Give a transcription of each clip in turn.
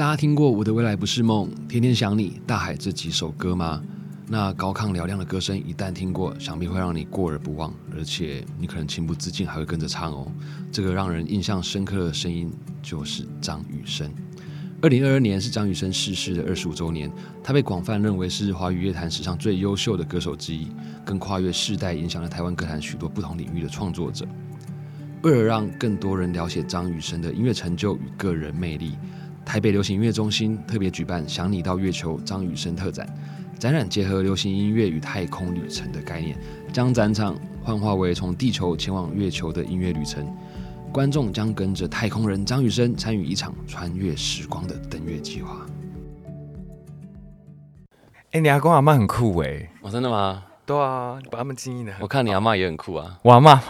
大家听过《我的未来不是梦》《天天想你》《大海》这几首歌吗？那高亢嘹亮的歌声一旦听过，想必会让你过而不忘，而且你可能情不自禁还会跟着唱哦。这个让人印象深刻的声音就是张雨生。二零二二年是张雨生逝世的二十五周年，他被广泛认为是华语乐坛史上最优秀的歌手之一，更跨越世代，影响了台湾歌坛许多不同领域的创作者。为了让更多人了解张雨生的音乐成就与个人魅力，台北流行音乐中心特别举办“想你到月球”张雨生特展。展览结合流行音乐与太空旅程的概念，将展场幻化为从地球前往月球的音乐旅程。观众将跟着太空人张雨生参与一场穿越时光的登月计划。哎，你阿公阿妈很酷哎！哦，真的吗？对啊，你把他们经营的。我看你阿妈也很酷啊。我阿妈，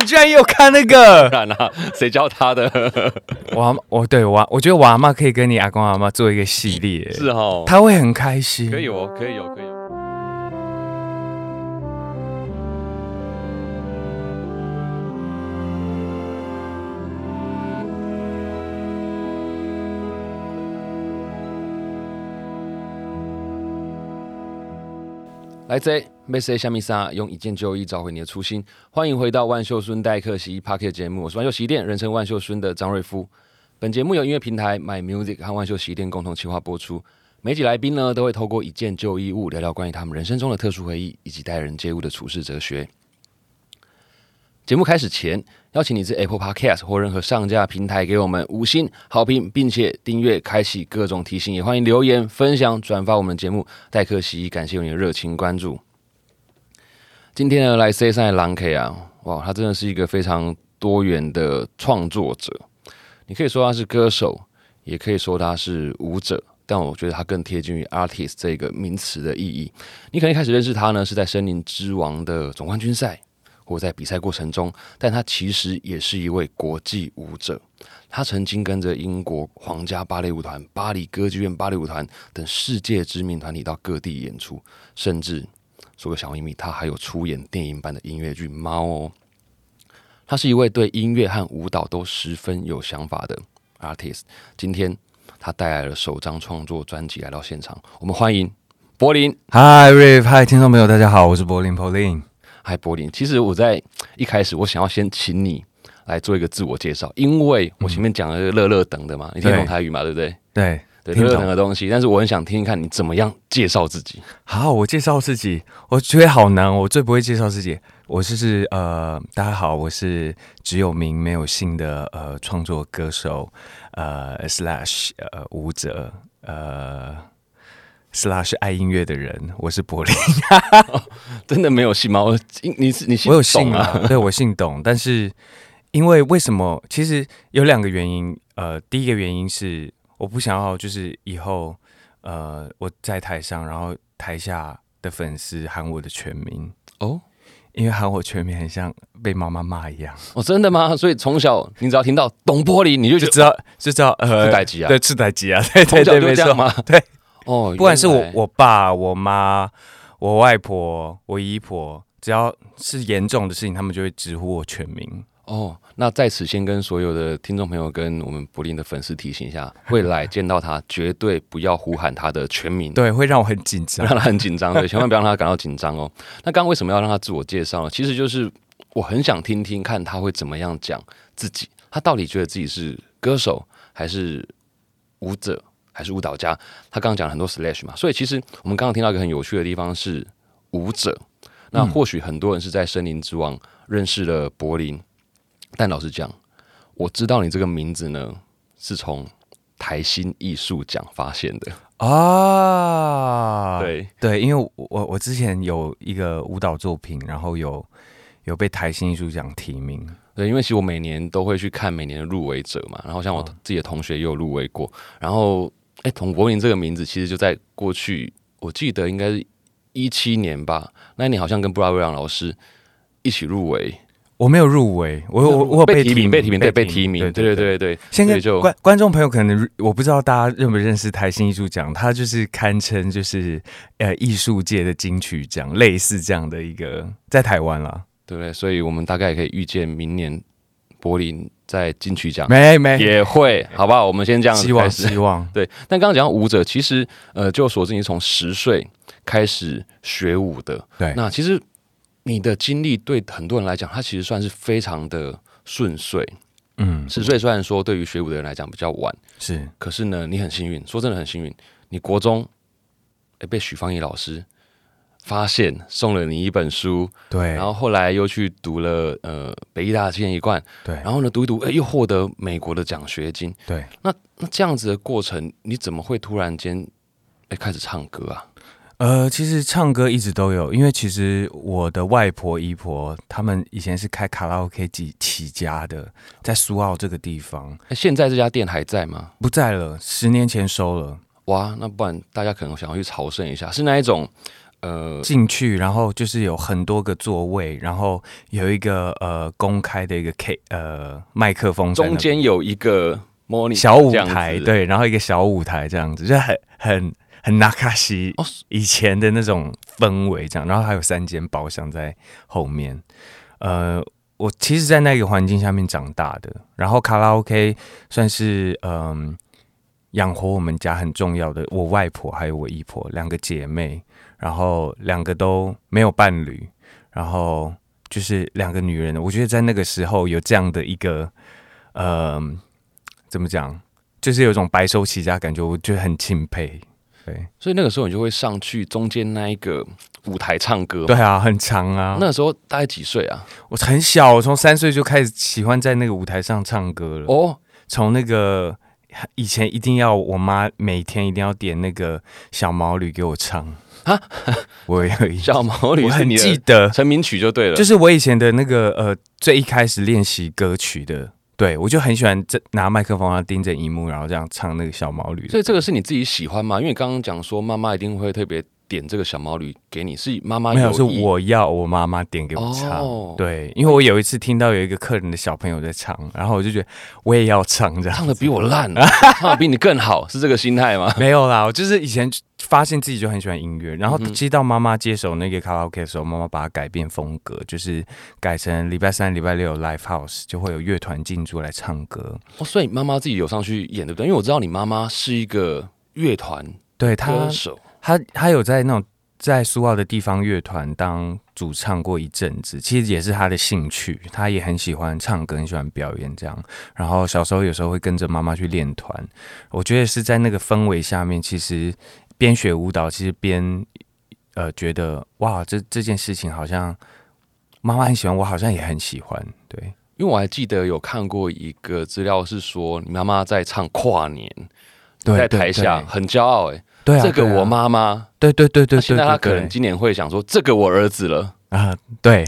你居然也有看那个？当然了，谁教他的？我阿我对我我觉得我阿妈可以跟你阿公阿妈做一个系列，是哦，他会很开心。可以哦，可以有，可以。来自 Miss A 夏米莎，用一件旧衣找回你的初心。欢迎回到万秀孙代客洗衣 Park 节目，我是万秀洗衣店人称万秀孙的张瑞夫。本节目由音乐平台 My Music 和万秀洗衣店共同企划播出。每集来宾呢，都会透过一件旧衣物聊聊关于他们人生中的特殊回忆，以及待人接物的处事哲学。节目开始前，邀请你在 Apple Podcast 或任何上架平台给我们五星好评，并且订阅、开启各种提醒，也欢迎留言、分享、转发我们的节目。代客洗衣，感谢你的热情关注。今天呢，来 C 三的狼 K 啊，哇，他真的是一个非常多元的创作者。你可以说他是歌手，也可以说他是舞者，但我觉得他更贴近于 artist 这个名词的意义。你可能一开始认识他呢，是在森林之王的总冠军赛。或在比赛过程中，但他其实也是一位国际舞者。他曾经跟着英国皇家芭蕾舞团、巴黎歌剧院芭蕾舞团等世界知名团体到各地演出，甚至说个小秘密，他还有出演电影版的音乐剧《猫》哦。他是一位对音乐和舞蹈都十分有想法的 artist。今天他带来了首张创作专辑来到现场，我们欢迎柏林。Hi Rive，Hi 听众朋友，大家好，我是柏林 Pauline。嗨，柏林。其实我在一开始，我想要先请你来做一个自我介绍，因为我前面讲了乐乐等的嘛，你听懂台语嘛，对不对？对，对，乐乐等的东西。但是我很想听一看你怎么样介绍自己。好，我介绍自己，我觉得好难，我最不会介绍自己。我就是呃，大家好，我是只有名没有姓的呃创作歌手，呃 slash 呃舞者，呃。斯拉是爱音乐的人，我是柏林，真的没有姓吗？我你是你我有姓啊，对我姓董，但是因为为什么？其实有两个原因。呃，第一个原因是我不想要，就是以后呃我在台上，然后台下的粉丝喊我的全名哦，因为喊我全名很像被妈妈骂一样。哦，真的吗？所以从小你只要听到董玻璃，你就就知道就知道呃赤代吉啊，对赤代吉啊，对对对，没错吗？对。哦，不管是我我爸、我妈、我外婆、我姨婆，只要是严重的事情，他们就会直呼我全名。哦，那在此先跟所有的听众朋友、跟我们柏林的粉丝提醒一下，未来见到他绝对不要呼喊他的全名，对，会让我很紧张，让他很紧张，对，千万不要让他感到紧张哦。那刚刚为什么要让他自我介绍呢？其实就是我很想听听看他会怎么样讲自己，他到底觉得自己是歌手还是舞者？还是舞蹈家，他刚刚讲了很多 slash 嘛，所以其实我们刚刚听到一个很有趣的地方是舞者。那或许很多人是在森林之王认识了柏林，但老实讲，我知道你这个名字呢，是从台新艺术奖发现的啊。对对，因为我我之前有一个舞蹈作品，然后有有被台新艺术奖提名。对，因为其实我每年都会去看每年的入围者嘛，然后像我自己的同学也有入围过，然后。哎，童柏林这个名字其实就在过去，我记得应该是一七年吧。那一年好像跟布拉维扬老师一起入围，我没有入围，我我我被提名，被提名，对，被提名，对对对对。现在就观观众朋友可能我不知道大家认不认识台新艺术奖，它就是堪称就是呃艺术界的金曲奖，类似这样的一个在台湾啦，对不对？所以我们大概也可以预见明年。柏林在金曲奖。没没，也会，好不好？我们先这样子希望希望，对，但刚刚讲到舞者，其实呃，就所知你从十岁开始学舞的，对。那其实你的经历对很多人来讲，它其实算是非常的顺遂。嗯，十岁虽然说对于学舞的人来讲比较晚，是。可是呢，你很幸运，说真的很幸运，你国中诶被许芳宜老师发现，送了你一本书，对，然后后来又去读了呃北医大建一贯，对，然后呢读一读，哎又获得美国的奖学金。对，那那这样子的过程，你怎么会突然间诶开始唱歌啊？呃，其实唱歌一直都有，因为其实我的外婆、姨婆他们以前是开卡拉 OK 起起家的，在苏澳这个地方诶现在这家店还在吗？不在了，十年前收了哇，那不然大家可能想要去朝圣一下，是那一种呃进去，然后就是有很多个座位，然后有一个呃公开的一个 K 呃麦克风中间有一个模拟小舞台，对，然后一个小舞台这样子，就很很很纳卡西哦以前的那种氛围这样，然后还有三间包厢在后面。呃，我其实，在那个环境下面长大的，然后卡拉 OK 算是嗯养活我们家很重要的，我外婆还有我姨婆两个姐妹，然后两个都没有伴侣，然后就是两个女人，我觉得在那个时候有这样的一个，呃，怎么讲，就是有一种白手起家感觉，我觉得很钦佩。对，所以那个时候你就会上去中间那一个舞台唱歌。对，啊，很长啊。那时候大概几岁啊？我很小，我从三岁就开始喜欢在那个舞台上唱歌了。哦，从那个以前一定要我妈每天一定要点那个小毛驴给我唱啊，我有一小毛驴我很是你记得，成名曲就对了。就是我以前的那个呃最一开始练习歌曲的，对我就很喜欢这拿麦克风然后盯着荧幕，然后这样唱那个小毛驴。所以这个是你自己喜欢吗？因为你刚刚讲说妈妈一定会特别点这个小毛驴给你，是妈妈没有，是我要我妈妈点给我唱。哦对，因为我有一次听到有一个客人的小朋友在唱，然后我就觉得我也要唱这样。唱的比我烂，唱的比你更好，是这个心态吗？没有啦，我就是以前发现自己就很喜欢音乐，然后接到妈妈接手那个卡拉 OK 的时候，妈妈把它改变风格，就是改成礼拜三、礼拜六 live house 就会有乐团进驻来唱歌。哦，所以妈妈自己有上去演，对不对？因为我知道你妈妈是一个乐团对他歌，手，他他有在那种在苏澳的地方乐团当主唱过一阵子，其实也是他的兴趣，他也很喜欢唱歌，很喜欢表演这样。然后小时候有时候会跟着妈妈去练团，我觉得是在那个氛围下面，其实边学舞蹈，其实边呃觉得哇，这这件事情好像妈妈很喜欢，我好像也很喜欢，对。因为我还记得有看过一个资料，是说你妈妈在唱跨年，对，在台下，很骄傲哎、对啊这个我，妈妈，对对对对现在她可能今年会想说，这个我儿子了。啊，对，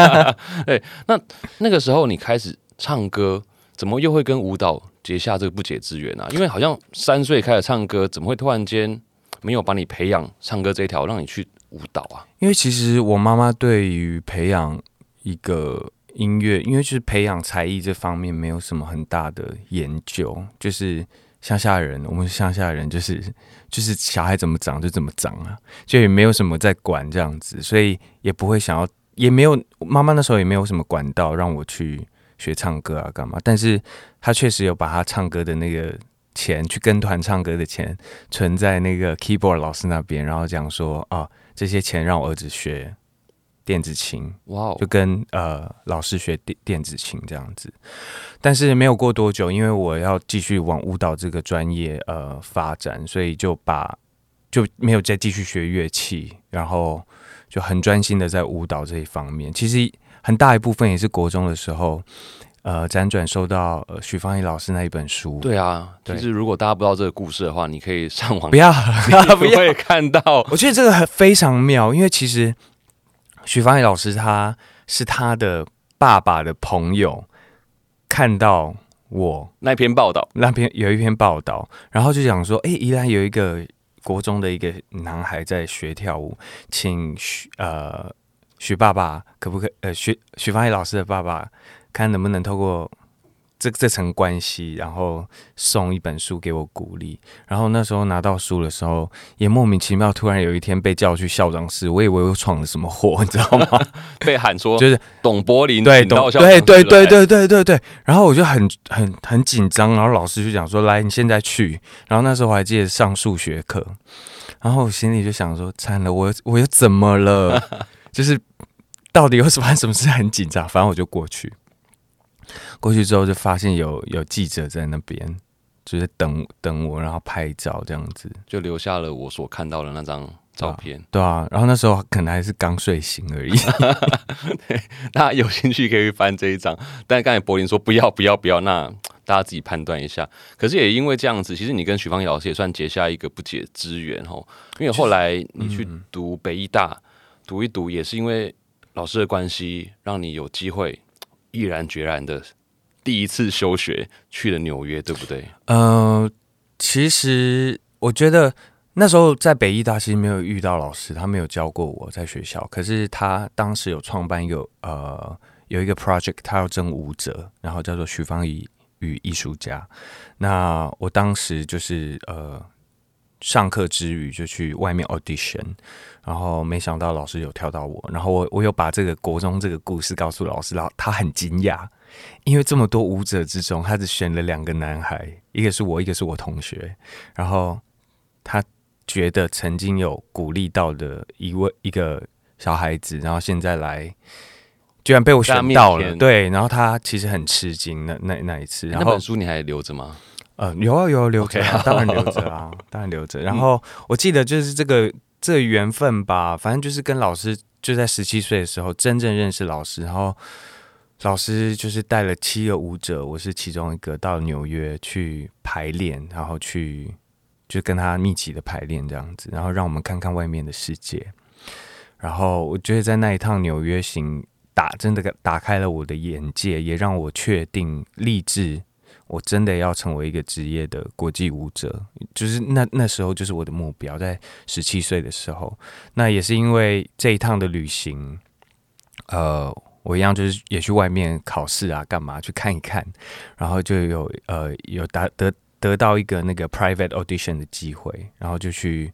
对那那个时候你开始唱歌，怎么又会跟舞蹈结下这个不解之缘啊？因为好像三岁开始唱歌，怎么会突然间没有把你培养唱歌这一条，让你去舞蹈啊？因为其实我妈妈对于培养一个音乐，因为就是培养才艺这方面没有什么很大的研究，就是乡下人，我们乡下人就是就是小孩怎么长就怎么长啊，就也没有什么在管这样子，所以也不会想要，也没有妈妈那时候也没有什么管道让我去学唱歌啊干嘛，但是他确实有把他唱歌的那个。钱去跟团唱歌的钱存在那个 keyboard 老师那边，然后讲说啊，这些钱让我儿子学电子琴，哇哦就，跟呃老师学电电子琴这样子。但是没有过多久，因为我要继续往舞蹈这个专业呃发展，所以就把就没有再继续学乐器，然后就很专心的在舞蹈这一方面。其实很大一部分也是国中的时候，呃，辗转收到呃许芳宜老师那一本书。，对啊，对其实如果大家不知道这个故事的话，你可以上网不要 你不要会看到我觉得这个很非常妙，因为其实许芳宜老师他是他的爸爸的朋友，看到我那篇报道。那篇有一篇报道，然后就讲说，哎、宜兰有一个国中的一个男孩在学跳舞，请许呃许爸爸可不可呃许许芳宜老师的爸爸看能不能透过这这层关系，然后送一本书给我鼓励。然后那时候拿到书的时候，也莫名其妙，突然有一天被叫去校长室，我以为我闯了什么祸，你知道吗？被喊说就是董柏林对，懂请到校长对对对对对对对。然后我就很很很紧张，然后老师就讲说：“来，你现在去。”然后那时候我还记得上数学课，然后我心里就想说：“惨了，我我又怎么了？就是到底有什么什么事很紧张？”反正我就过去。过去之后就发现有有记者在那边，就是等等我，然后拍照这样子。就留下了我所看到的那张照片。对啊，然后那时候可能还是刚睡醒而已。大家有兴趣可以翻这一张，但是刚才柏林说不要不要不要，那大家自己判断一下。可是也因为这样子，其实你跟许芳瑶老师也算结下一个不解之缘哦。因为后来你去读北医大，读一读也是因为老师的关系，让你有机会毅然决然的第一次休学去了纽约，对不对？呃，其实我觉得那时候在北医大其实没有遇到老师，他没有教过我在学校。可是他当时有创办一个呃有一个 project，他要征舞者，然后叫做许芳宜与艺术家。那我当时就是呃上课之余就去外面 audition，然后没想到老师有挑到我，然后我我有把这个国中这个故事告诉老师，然后他很惊讶。因为这么多舞者之中，他只选了两个男孩，一个是我，一个是我同学。然后他觉得曾经有鼓励到的一位一个小孩子，然后现在来，居然被我选到了。对，然后他其实很吃惊那那那一次。然那本书你还留着吗？呃，有啊有啊留着、啊当然留着啊，当然留着。然后我记得就是这个这个缘分吧，反正就是跟老师就在十七岁的时候真正认识老师，然后老师就是带了七个舞者，我是其中一个，到纽约去排练，然后去就跟他密集的排练这样子，然后让我们看看外面的世界。然后我觉得在那一趟纽约行打真的打开了我的眼界，也让我确定立志，我真的要成为一个职业的国际舞者。就是那那时候就是我的目标，在十七岁的时候。那也是因为这一趟的旅行，呃，我一样就是也去外面考试啊，干嘛去看一看，然后就有呃有达得得到一个那个 private audition 的机会，然后就去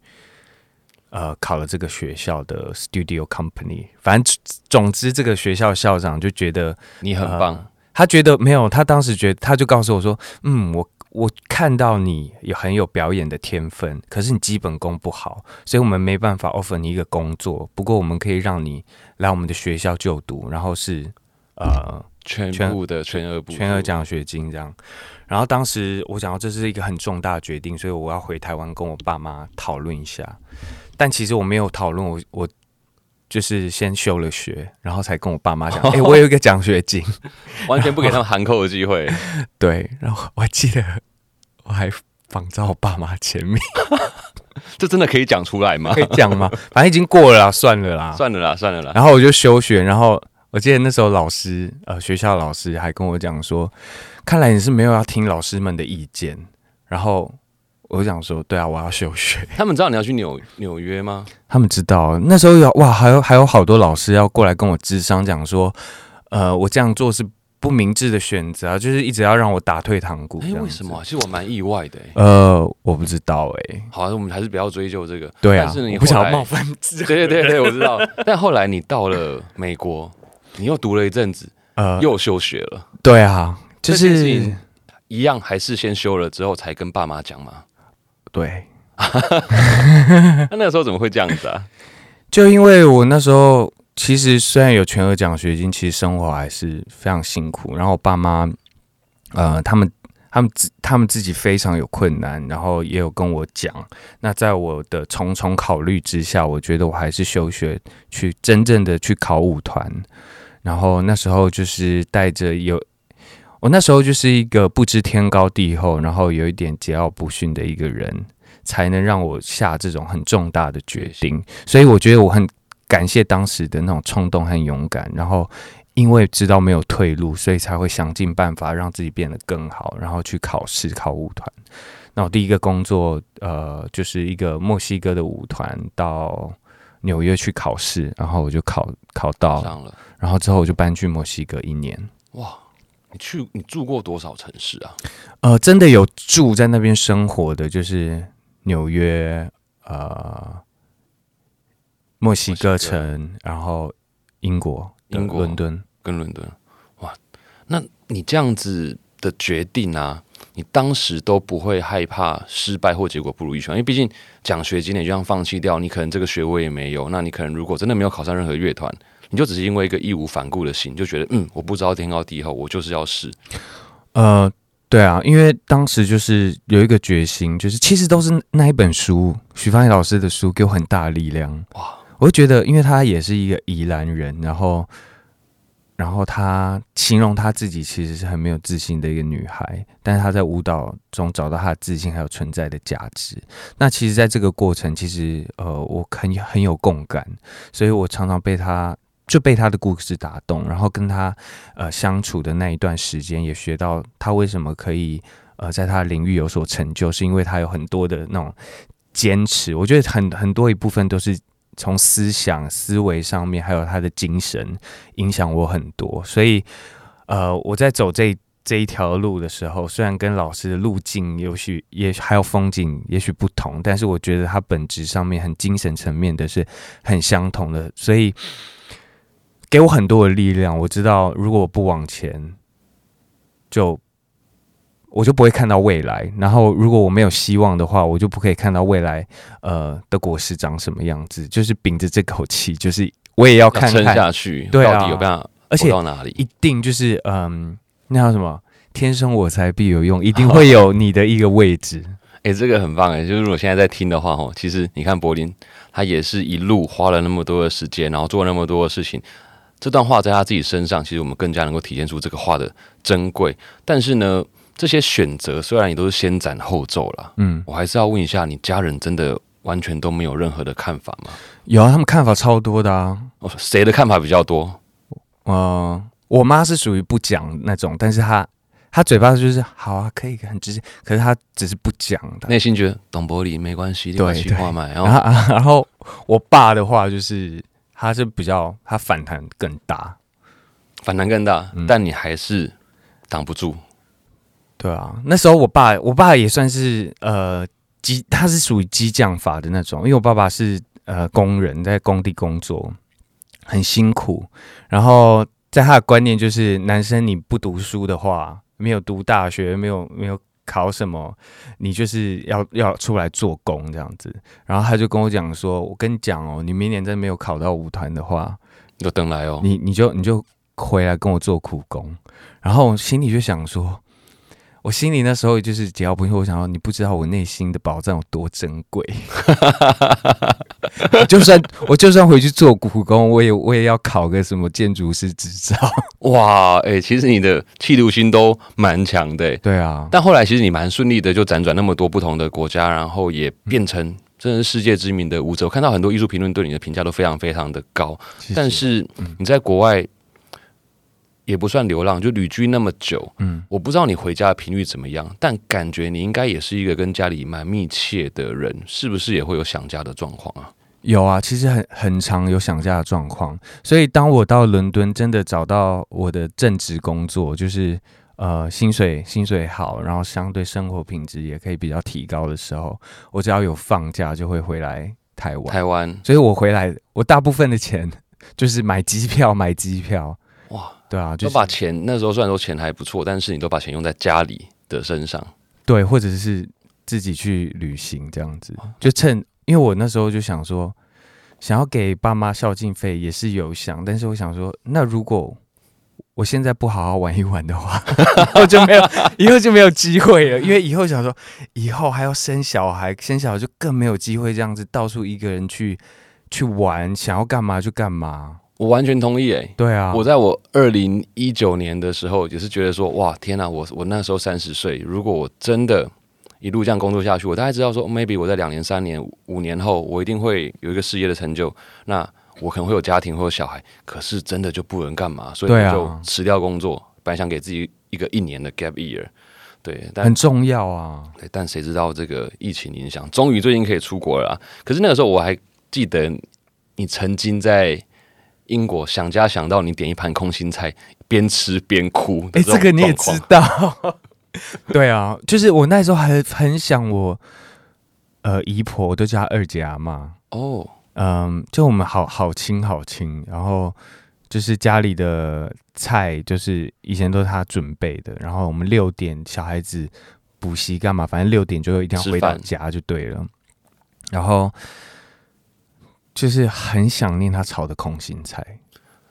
呃考了这个学校的 studio company。反正总之，这个学校校长就觉得你很棒，他觉得没有，他当时觉得他就告诉我说，嗯，我我看到你有很有表演的天分，可是你基本功不好，所以我们没办法 offer 你一个工作。不过我们可以让你来我们的学校就读，然后是呃全全部的全额全额奖学金这样。然后当时我想到这是一个很重大的决定，所以我要回台湾跟我爸妈讨论一下。但其实我没有讨论，我我就是先休了学，然后才跟我爸妈讲，哎、我有一个奖学金。完全不给他们含扣的机会。对，然后我还记得我还仿照我爸妈前面，这真的可以讲出来吗可？以讲吗？反正已经过了啦，算了啦。算了啦，算了啦。然后我就休学，然后我记得那时候老师，呃，学校老师还跟我讲说，看来你是没有要听老师们的意见。然后我就讲说，对啊，我要休学。他们知道你要去纽纽约吗？他们知道那时候有哇，还有还有好多老师要过来跟我智商讲说，呃，我这样做是不明智的选择啊，就是一直要让我打退堂鼓。哎、为什么啊、其实我蛮意外的、哎。呃，我不知道哎、好、啊，我们还是不要追究这个。对啊但是，你我不想要冒犯自 对对对对，我知道。但后来你到了美国，你又读了一阵子，呃，又休学了，对啊，就是一样还是先休了之后才跟爸妈讲嘛？对，那那时候怎么会这样子啊？就因为我那时候其实虽然有全额奖学金，其实生活还是非常辛苦。然后我爸妈，呃，他们他们自他们自己非常有困难，然后也有跟我讲。那在我的重重考虑之下，我觉得我还是休学，去真正的去考舞团。然后那时候就是带着有，我那时候就是一个不知天高地厚，然后有一点桀骜不驯的一个人，才能让我下这种很重大的决定。所以我觉得我很感谢当时的那种冲动和勇敢，然后因为知道没有退路，所以才会想尽办法让自己变得更好，然后去考试考舞团。那我第一个工作，呃，就是一个墨西哥的舞团到纽约去考试，然后我就考考到，上了，然后之后我就搬去墨西哥一年。哇！你去你住过多少城市啊？呃，真的有住在那边生活的，就是纽约、呃，墨西哥城，然后英国、英国伦敦。跟伦敦，哇，那你这样子的决定啊，你当时都不会害怕失败或结果不如预期？因为毕竟奖学金你就像放弃掉，你可能这个学位也没有，那你可能如果真的没有考上任何乐团，你就只是因为一个义无反顾的心，就觉得嗯，我不知道天高地厚，我就是要试。呃，对啊，因为当时就是有一个决心，就是其实都是那一本书，许芳宜老师的书给我很大的力量。哇，我就觉得，因为他也是一个宜兰人，然后，然后她形容她自己其实是很没有自信的一个女孩，但是她在舞蹈中找到她的自信还有存在的价值。那其实，在这个过程，其实呃，我很很有共感，所以我常常被她就被她的故事打动，然后跟她呃相处的那一段时间，也学到她为什么可以呃在她的领域有所成就，是因为她有很多的那种坚持。我觉得很很多一部分都是从思想思维上面，还有他的精神影响我很多。所以呃，我在走这这一条路的时候，虽然跟老师的路径也许也还有风景也许不同，但是我觉得他本质上面很精神层面的是很相同的，所以给我很多的力量。我知道如果我不往前，就我就不会看到未来。然后如果我没有希望的话，我就不可以看到未来呃的果实长什么样子。就是秉着这口气，就是我也要看撑下去，对啊到底有办法而且到哪里？一定就是嗯，那叫什么？天生我材必有用，一定会有你的一个位置。哎、这个很棒哎！就是如果现在在听的话，哦，其实你看柏林，他也是一路花了那么多的时间，然后做了那么多的事情。这段话在他自己身上，其实我们更加能够体现出这个话的珍贵。但是呢，这些选择虽然也都是先斩后奏了，嗯，我还是要问一下，你家人真的完全都没有任何的看法吗？有啊，他们看法超多的啊。哦，谁的看法比较多？呃，我妈是属于不讲那种，但是她她嘴巴就是好啊，可以很直接，可是她只是不讲的。内心觉得懂玻璃没关系，对对，去话买，然然后后啊 然后我爸的话就是他是比较他反弹更大，反弹更大，嗯但你还是挡不住。对啊，那时候我爸我爸也算是呃激，他是属于激将法的那种，因为我爸爸是呃工人，在工地工作，很辛苦。然后在他的观念就是，男生你不读书的话，没有读大学，没有没有考什么，你就是要要出来做工这样子。然后他就跟我讲说，我跟你讲哦，你明年真没有考到舞团的话，你就等来哦，你你就你就回来跟我做苦工，然后我心里就想说，我心里那时候就是桀骜不驯，我想说你不知道我内心的宝藏有多珍贵，我就算我就算回去做苦工，我也我也要考个什么建筑师执照。哇，哎、其实你的企图心都蛮强的、欸。对啊，但后来其实你蛮顺利的，就辗转那么多不同的国家，然后也变成真的是世界知名的舞者。我看到很多艺术评论对你的评价都非常非常的高，但是你在国外也不算流浪，就旅居那么久，嗯，我不知道你回家的频率怎么样，但感觉你应该也是一个跟家里蛮密切的人，是不是也会有想家的状况啊？有啊，其实很很常有想家的状况，所以当我到伦敦真的找到我的正职工作，就是呃薪水薪水好，然后相对生活品质也可以比较提高的时候，我只要有放假就会回来台湾，台湾。所以我回来我大部分的钱 就是买机票买机票，哇，对啊，就是都把钱那时候虽然说钱还不错，但是你都把钱用在家里的身上。对，或者是自己去旅行这样子，就趁因为我那时候就想说，想要给爸妈孝敬费也是有想，但是我想说，那如果我现在不好好玩一玩的话，我就没有以后就没有机会了，因为以后想说，以后还要生小孩，生小孩就更没有机会这样子到处一个人去去玩，想要干嘛就干嘛。我完全同意诶、对啊，我在我二零一九年的时候，也是觉得说，哇，天哪、我我那时候三十岁，如果我真的一路这样工作下去，我大概知道说，maybe 我在两年、三年、五年后，我一定会有一个事业的成就。那我可能会有家庭，或者小孩，可是真的就不能干嘛，所以就辞掉工作，本来想给自己一个一年的 gap year，对，但很重要啊。对，但谁知道这个疫情影响，终于最近可以出国了啊。可是那个时候我还记得，你曾经在英国想家想到你点一盘空心菜，边吃边哭。哎，这个你也知道？对啊，就是我那时候很很想我，呃，姨婆我都叫她二姐阿妈哦，嗯，就我们好好亲好亲，然后就是家里的菜就是以前都是她准备的，然后我们六点小孩子补习干嘛，反正六点就一定要回到家就对了，然后就是很想念他炒的空心菜，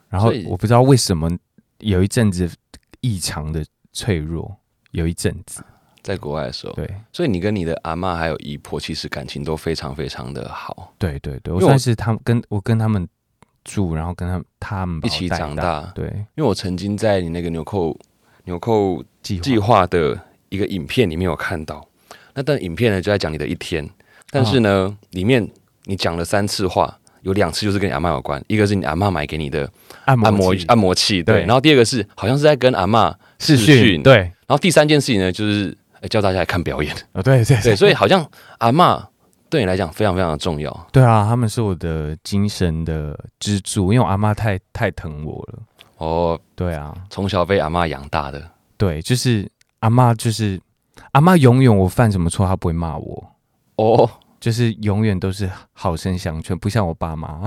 然后我不知道为什么有一阵子异常的脆弱。有一阵子，在国外的时候，对，所以你跟你的阿妈还有姨婆，其实感情都非常非常的好。对对对，我算是他们跟我跟他们住，然后跟他们他们一起长大。对，因为我曾经在你那个纽扣纽扣计划的一个影片里面有看到，那段影片呢就在讲你的一天，但是呢，里面你讲了三次话，有两次就是跟你阿妈有关，一个是你阿妈买给你的按摩按摩器，对，然后第二个是好像是在跟阿妈视讯，对。然后第三件事情呢，就是教大家来看表演啊，对对对，所以好像阿妈对你来讲非常非常的重要。对啊，他们是我的精神的支柱，因为我阿妈太太疼我了。哦，对啊，从小被阿妈养大的。对，就是阿妈，就是阿妈，永远我犯什么错，她不会骂我。哦，就是永远都是好生相劝，不像我爸妈。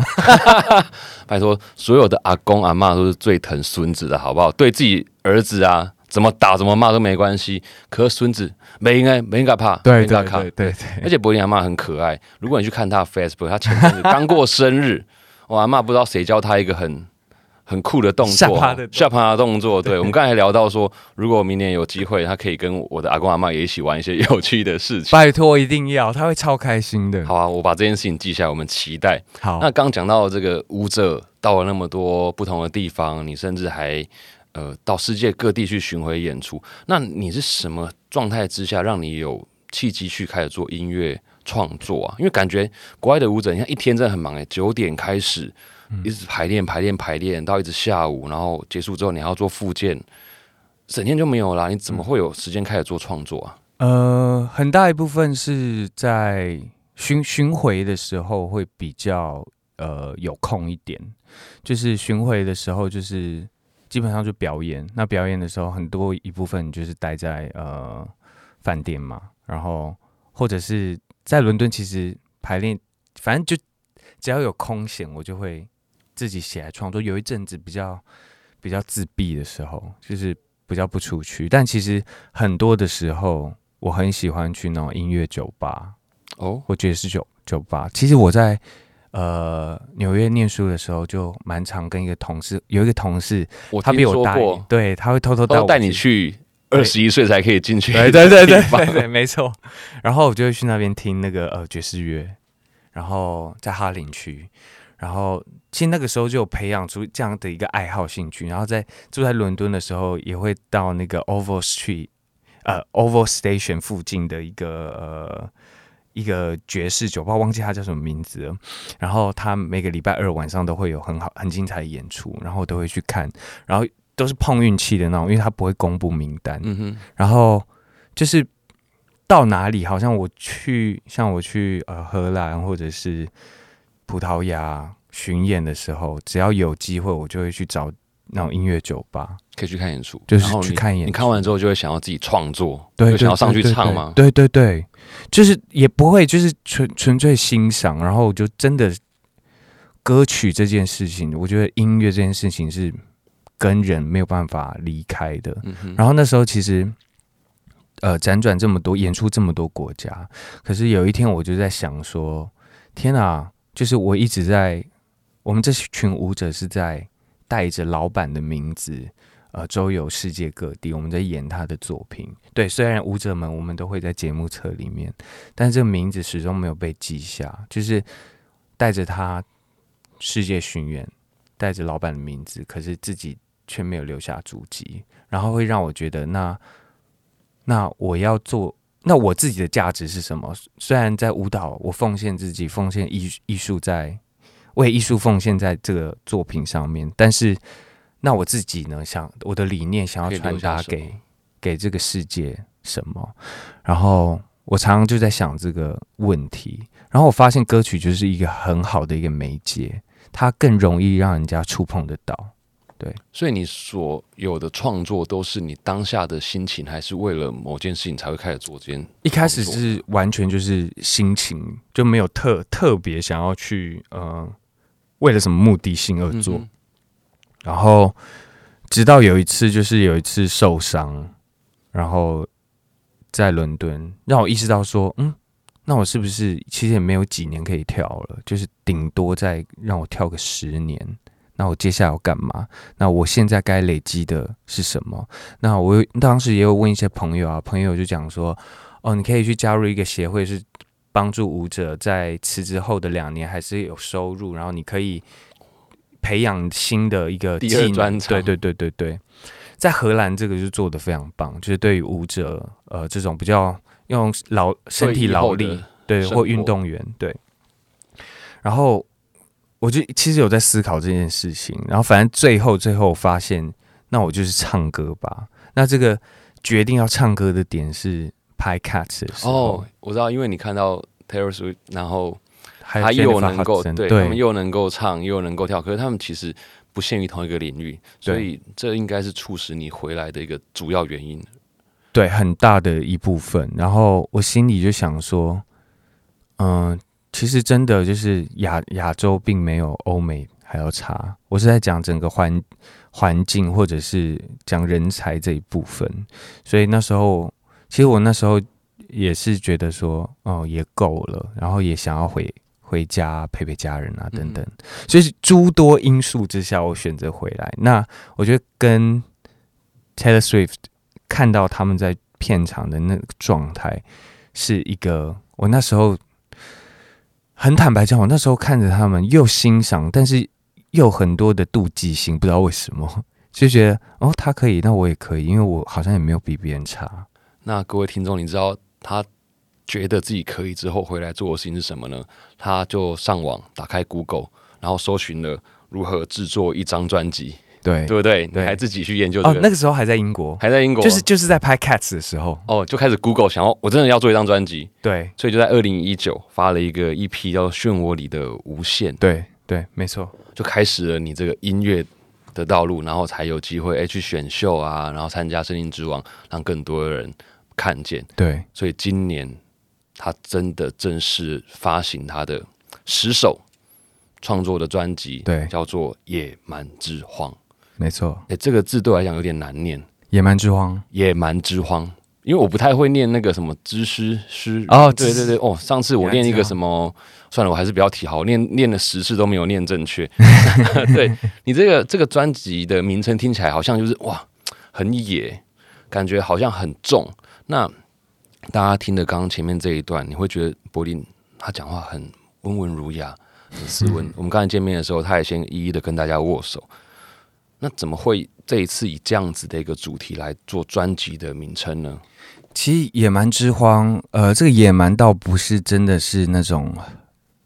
拜托，所有的阿公阿妈都是最疼孙子的，好不好？对自己儿子啊。怎么打怎么骂都没关系，可是孙子没应该没应该怕，对对对对，而且柏林阿妈很可爱。如果你去看他 Facebook，他前阵子刚过生日，我阿妈不知道谁教他一个很很酷的动作，下趴的下趴的动作。对我们刚才聊到说，如果明年有机会，他可以跟我的阿公阿妈也一起玩一些有趣的事情。拜托，一定要，他会超开心的。好啊，我把这件事情记下来，我们期待。好，那刚讲到这个舞者到了那么多不同的地方，你甚至还。呃，到世界各地去巡回演出，那你是什么状态之下让你有契机去开始做音乐创作啊？因为感觉国外的舞者，你看一天真的很忙哎，九点开始一直排练排练排练到一直下午，然后结束之后你还要做复健，整天就没有啦。你怎么会有时间开始做创作啊？呃，很大一部分是在巡巡回的时候会比较呃有空一点，就是巡回的时候就是。基本上就表演，那表演的时候很多一部分就是待在呃饭店嘛，然后或者是在伦敦，其实排练，反正就只要有空闲，我就会自己写来创作。有一阵子比较比较自闭的时候，就是比较不出去，但其实很多的时候，我很喜欢去那种音乐酒吧哦，或爵士酒酒吧。其实我在。呃，纽约念书的时候就蛮常跟一个同事，有一个同事，他比我大，对，他会偷偷带带你去，二十一岁才可以进去，对对对对对，没错。然后我就会去那边听那个呃爵士乐，然后在哈林区，然后其实那个时候就有培养出这样的一个爱好兴趣。然后在住在伦敦的时候，也会到那个 Oval Street，呃，Oval Station 附近的一个呃。一个爵士酒吧，忘记它叫什么名字了。然后他每个礼拜二晚上都会有很好、很精彩的演出，然后都会去看。然后都是碰运气的那种，因为他不会公布名单。嗯哼。然后就是到哪里，好像我去，像我去呃荷兰或者是葡萄牙巡演的时候，只要有机会，我就会去找。那种音乐酒吧可以去看演出，就是去看演。你看完之后就会想要自己创作，对，想要上去唱吗？对对对，就是也不会，就是纯纯粹欣赏。然后就真的歌曲这件事情，我觉得音乐这件事情是跟人没有办法离开的。然后那时候其实呃辗转这么多演出这么多国家，可是有一天我就在想说，天哪！就是我一直在我们这群舞者是在。带着老板的名字，呃，周游世界各地，我们在演他的作品。对，虽然舞者们我们都会在节目册里面，但这个名字始终没有被记下。就是带着他世界巡演，带着老板的名字，可是自己却没有留下足迹，然后会让我觉得，那那我要做，那我自己的价值是什么？虽然在舞蹈，我奉献自己，奉献艺艺术在。为艺术奉献在这个作品上面，但是那我自己呢？想我的理念想要传达给给这个世界什么？然后我常常就在想这个问题。然后我发现歌曲就是一个很好的一个媒介，它更容易让人家触碰得到。对，所以你所有的创作都是你当下的心情，还是为了某件事情才会开始做这件？一开始是完全就是心情，就没有特特别想要去呃为了什么目的性而做。然后直到有一次，就是有一次受伤，然后在伦敦让我意识到说，嗯，那我是不是其实也没有几年可以跳了？就是顶多再让我跳个十年。那我接下来要干嘛？那我现在该累积的是什么？那我当时也有问一些朋友啊，朋友就讲说，哦，你可以去加入一个协会，是帮助舞者在辞职后的两年还是有收入，然后你可以培养新的一个技能。对对对对对，在荷兰这个就做的非常棒，就是对于舞者，呃，这种比较用劳身体劳力，对或运动员，对，然后。我就其实有在思考这件事情，然后反正最后最后发现，那我就是唱歌吧。那这个决定要唱歌的点是拍 Cats 的时候，哦，我知道，因为你看到 Taylor Swift，然后他又能够对他们又能够唱又能够跳，可是他们其实不限于同一个领域，所以这应该是促使你回来的一个主要原因，对，很大的一部分。然后我心里就想说，嗯。其实真的就是亚亚洲并没有欧美还要差，我是在讲整个环环境或者是讲人才这一部分，所以那时候其实我那时候也是觉得说哦也够了，然后也想要回回家陪陪家人啊等等，所以诸多因素之下我选择回来。那我觉得跟 Taylor Swift 看到他们在片场的那个状态是一个我那时候。很坦白讲，我那时候看着他们，又欣赏，但是又很多的妒忌心，不知道为什么，就觉得哦，他可以，那我也可以，因为我好像也没有比别人差。那各位听众，你知道他觉得自己可以之后回来做的事情是什么呢？他就上网打开 Google，然后搜寻了如何制作一张专辑。对对不对？你还自己去研究哦？那个时候还在英国，还在英国，就是就是在拍 Cats 的时候哦，就开始 Google 想要，我真的要做一张专辑。对，所以就在二零一九发了一个 EP 叫《漩涡里的无限》。对对，没错，就开始了你这个音乐的道路，然后才有机会哎去选秀啊，然后参加《森林之王》，让更多的人看见。对，所以今年他真的正式发行他的十首创作的专辑，对，叫做《野蛮之荒》。没错，哎，这个字对我来讲有点难念，野蛮之荒，野蛮之荒，因为我不太会念那个什么知师诗哦，对对对，哦，上次我念一个什么，算了，我还是不要提好，念念了十次都没有念正确。对你这个这个专辑的名称听起来好像就是哇，很野，感觉好像很重。那大家听的刚刚前面这一段，你会觉得柏林他讲话很温文儒雅，很斯文。我们刚才见面的时候，他也先一一的跟大家握手。那怎么会这一次以这样子的一个主题来做专辑的名称呢？其实“野蛮之荒”，呃，这个“野蛮”倒不是真的是那种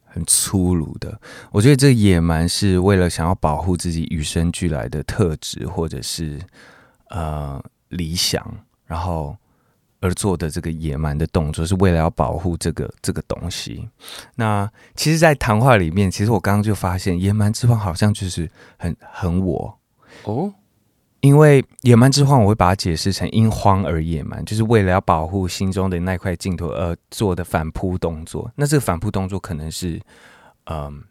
很粗鲁的。我觉得这个“野蛮”是为了想要保护自己与生俱来的特质，或者是呃理想，然后而做的这个野蛮的动作，是为了要保护这个这个东西。那其实，在谈话里面，其实我刚刚就发现，“野蛮之荒”好像就是很很我。哦，因为野蛮之荒，我会把它解释成因荒而野蛮，就是为了要保护心中的那块净土而做的反扑动作。那这个反扑动作可能是，嗯，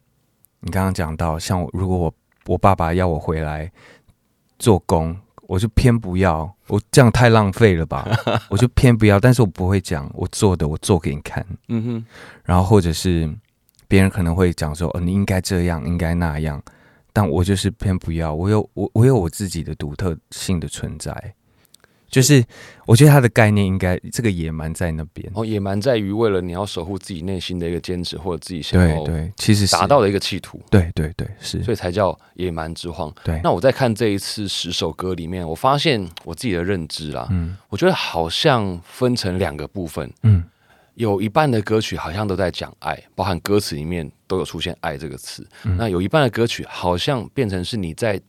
你刚刚讲到，像我如果我我爸爸要我回来做工，我就偏不要，我这样太浪费了吧，我就偏不要。但是我不会讲，我做的我做给你看，嗯哼。然后或者是别人可能会讲说，哦，你应该这样，应该那样。但我就是偏不要，我有我我有我自己的独特性的存在，就是我觉得他的概念应该这个野蛮在那边。哦，野蛮在于为了你要守护自己内心的一个坚持或者自己想要对对，其实达到的一个企图，对对对是，所以才叫野蛮之荒。对，那我在看这一次十首歌里面，我发现我自己的认知啦，嗯，我觉得好像分成两个部分，嗯。有一半的歌曲好像都在讲爱，包含歌词里面都有出现“爱”这个词。那有一半的歌曲好像变成是你在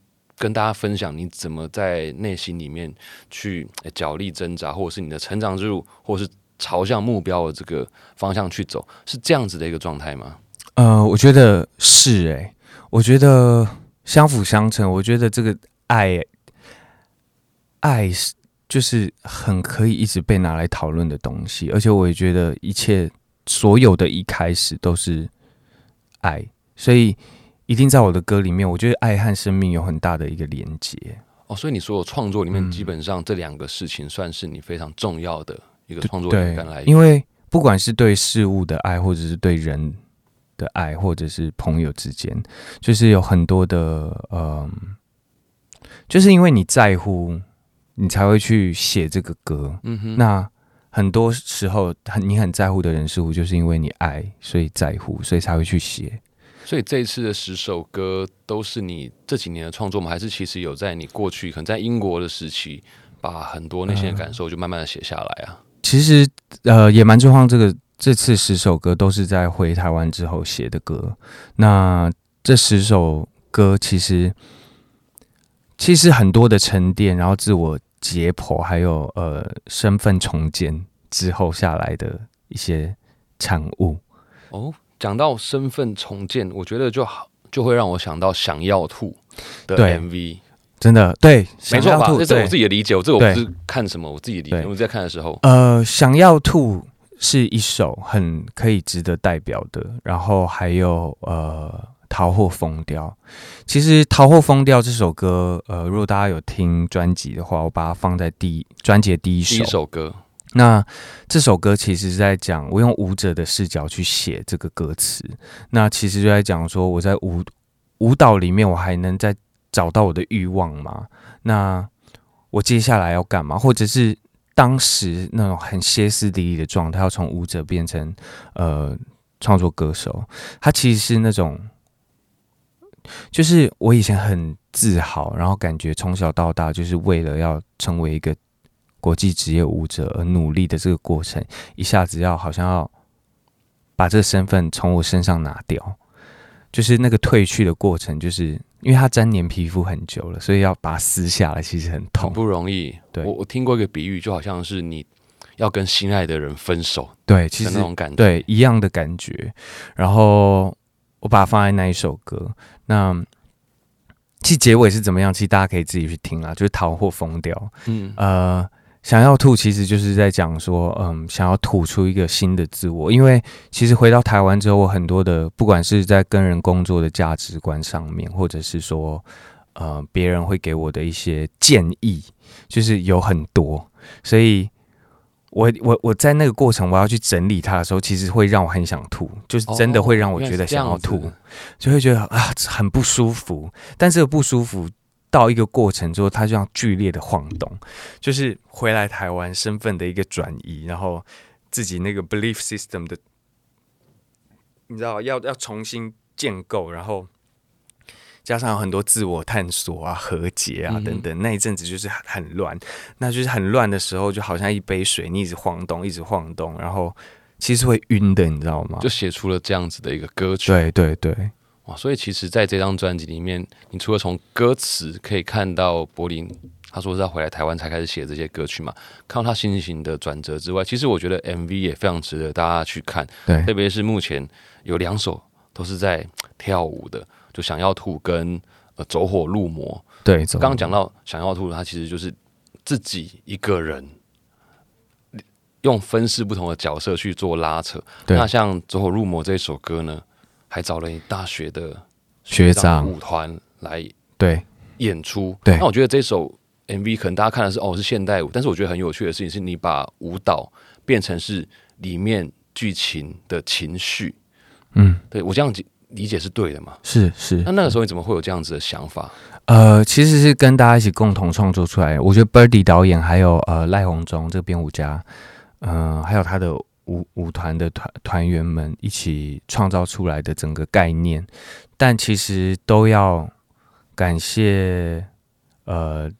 跟大家分享你怎么在内心里面去角力挣扎，或者是你的成长之路，或者是朝向目标的这个方向去走，是这样子的一个状态吗？呃，我觉得是诶，我觉得相辅相成。我觉得这个爱，爱是就是很可以一直被拿来讨论的东西，而且我也觉得一切所有的一开始都是爱，所以一定在我的歌里面，我觉得爱和生命有很大的一个连接。哦，所以你所有创作里面，嗯基本上这两个事情算是你非常重要的一个创作对灵感来，源。因为不管是对事物的爱，或者是对人的爱，或者是朋友之间，就是有很多的，嗯，就是因为你在乎，你才会去写这个歌。嗯哼，那很多时候，很你很在乎的人事物，就是因为你爱，所以在乎，所以才会去写。所以这一次的十首歌都是你这几年的创作吗？还是其实有在你过去可能在英国的时期，把很多内心的感受就慢慢的写下来啊？其实，呃，野蛮之荒这个这次十首歌都是在回台湾之后写的歌。那这十首歌其实其实很多的沉淀，然后自我解剖，还有呃身份重建之后下来的一些产物。哦，讲到身份重建，我觉得就好，就会让我想到《想要吐》的 MV，真的对，没错吧？这是我。自己的理解，我这我不是看什么，我自己的理解。我在看的时候，呃，想要吐是一首很可以值得代表的，然后还有呃。逃或疯掉，其实《逃或疯掉》这首歌，呃，如果大家有听专辑的话，我把它放在第一专辑的第一首。第一首歌，那这首歌其实是在讲，我用舞者的视角去写这个歌词。那其实就在讲说，我在舞舞蹈里面，我还能再找到我的欲望吗？那我接下来要干嘛？或者是当时那种很歇斯底里的状态，要从舞者变成呃创作歌手，他其实是那种，就是我以前很自豪，然后感觉从小到大就是为了要成为一个国际职业舞者而努力的这个过程，一下子要好像要把这个身份从我身上拿掉，就是那个褪去的过程，就是因为它粘黏皮肤很久了，所以要把它撕下来，其实很很痛。不容易。对我我听过一个比喻，就好像是你要跟心爱的人分手对，其实那种感觉。对一样的感觉。然后我把它放在那一首歌，那其实结尾是怎么样？其实大家可以自己去听啦，就是逃或疯掉。嗯，呃，想要吐，其实就是在讲说，嗯，想要吐出一个新的自我。因为其实回到台湾之后，我很多的，不管是在跟人工作的价值观上面，或者是说，呃，别人会给我的一些建议，就是有很多，所以。我我我在那个过程，我要去整理它的时候，其实会让我很想吐，就是真的会让我觉得想要吐。就会觉得啊很不舒服，但这个不舒服到一个过程之后，它就像剧烈的晃动，就是回来台湾身份的一个转移，然后自己那个 belief system 的，你知道要要重新建构，然后加上有很多自我探索啊、和解啊等等，那一阵子就是很很乱，那就是很乱的时候，就好像一杯水，你一直晃动，一直晃动，然后其实会晕的，你知道吗？就写出了这样子的一个歌曲。对对对。哇，所以其实在这张专辑里面，你除了从歌词可以看到柏林他说是要回来台湾才开始写这些歌曲嘛，看到他心情的转折之外，其实我觉得 MV 也非常值得大家去看，对特别是目前有两首都是在跳舞的，就想要吐跟呃走火入魔。对，刚刚讲到想要吐，他其实就是自己一个人。用分饰不同的角色去做拉扯，那像《走火入魔》这首歌呢，还找了你大学的学长舞团来对演出。对那我觉得这首 MV 可能大家看的是哦是现代舞，但是我觉得很有趣的事情是你把舞蹈变成是里面剧情的情绪。嗯，对我这样理解是对的嘛？是是那。那个时候你怎么会有这样子的想法？呃，其实是跟大家一起共同创作出来的。我觉得 Birdy 导演还有呃赖鸿忠这个编舞家，嗯、还有他的舞舞团的团团员们一起创造出来的整个概念，但其实都要感谢呃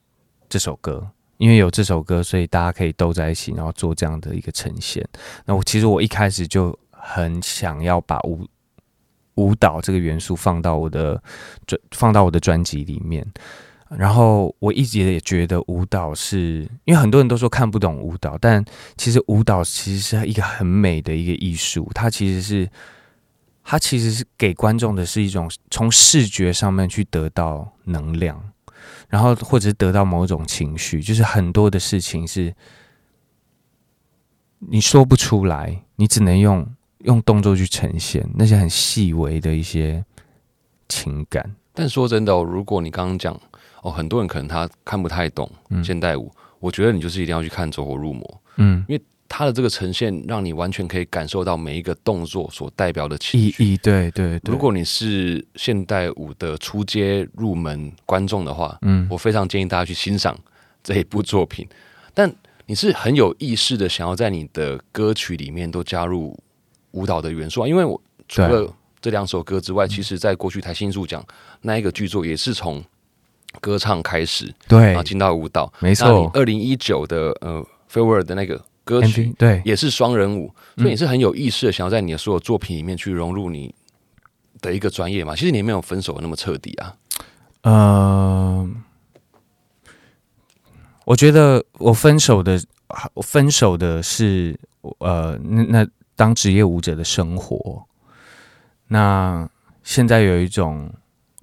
这首歌，因为有这首歌，所以大家可以都在一起，然后做这样的一个呈现。那我其实我一开始就很想要把舞舞蹈这个元素放到我的专放到我的专辑里面。然后我一直也觉得舞蹈是因为很多人都说看不懂舞蹈，但其实舞蹈其实是一个很美的一个艺术，它其实是它其实是给观众的是一种从视觉上面去得到能量，然后或者是得到某种情绪，就是很多的事情是你说不出来，你只能用用动作去呈现那些很细微的一些情感。但说真的，如果你刚刚讲哦，很多人可能他看不太懂现代舞，我觉得你就是一定要去看《走火入魔》，嗯，因为它的这个呈现让你完全可以感受到每一个动作所代表的情绪。意义，对对对。如果你是现代舞的初阶入门观众的话，嗯我非常建议大家去欣赏这一部作品。但你是很有意识的想要在你的歌曲里面都加入舞蹈的元素啊，因为我除了这两首歌之外，其实在过去台新艺术奖那一个剧作也是从歌唱开始，对然后，进到舞蹈。没错二零一九的呃《Farewell》的那个歌曲 MV 对，也是双人舞，所以嗯你是很有意识的想要在你的所有作品里面去融入你的一个专业嘛。其实你没有分手的那么彻底啊。呃，我觉得我分手的，我分手的是呃，那那当职业舞者的生活。那现在有一种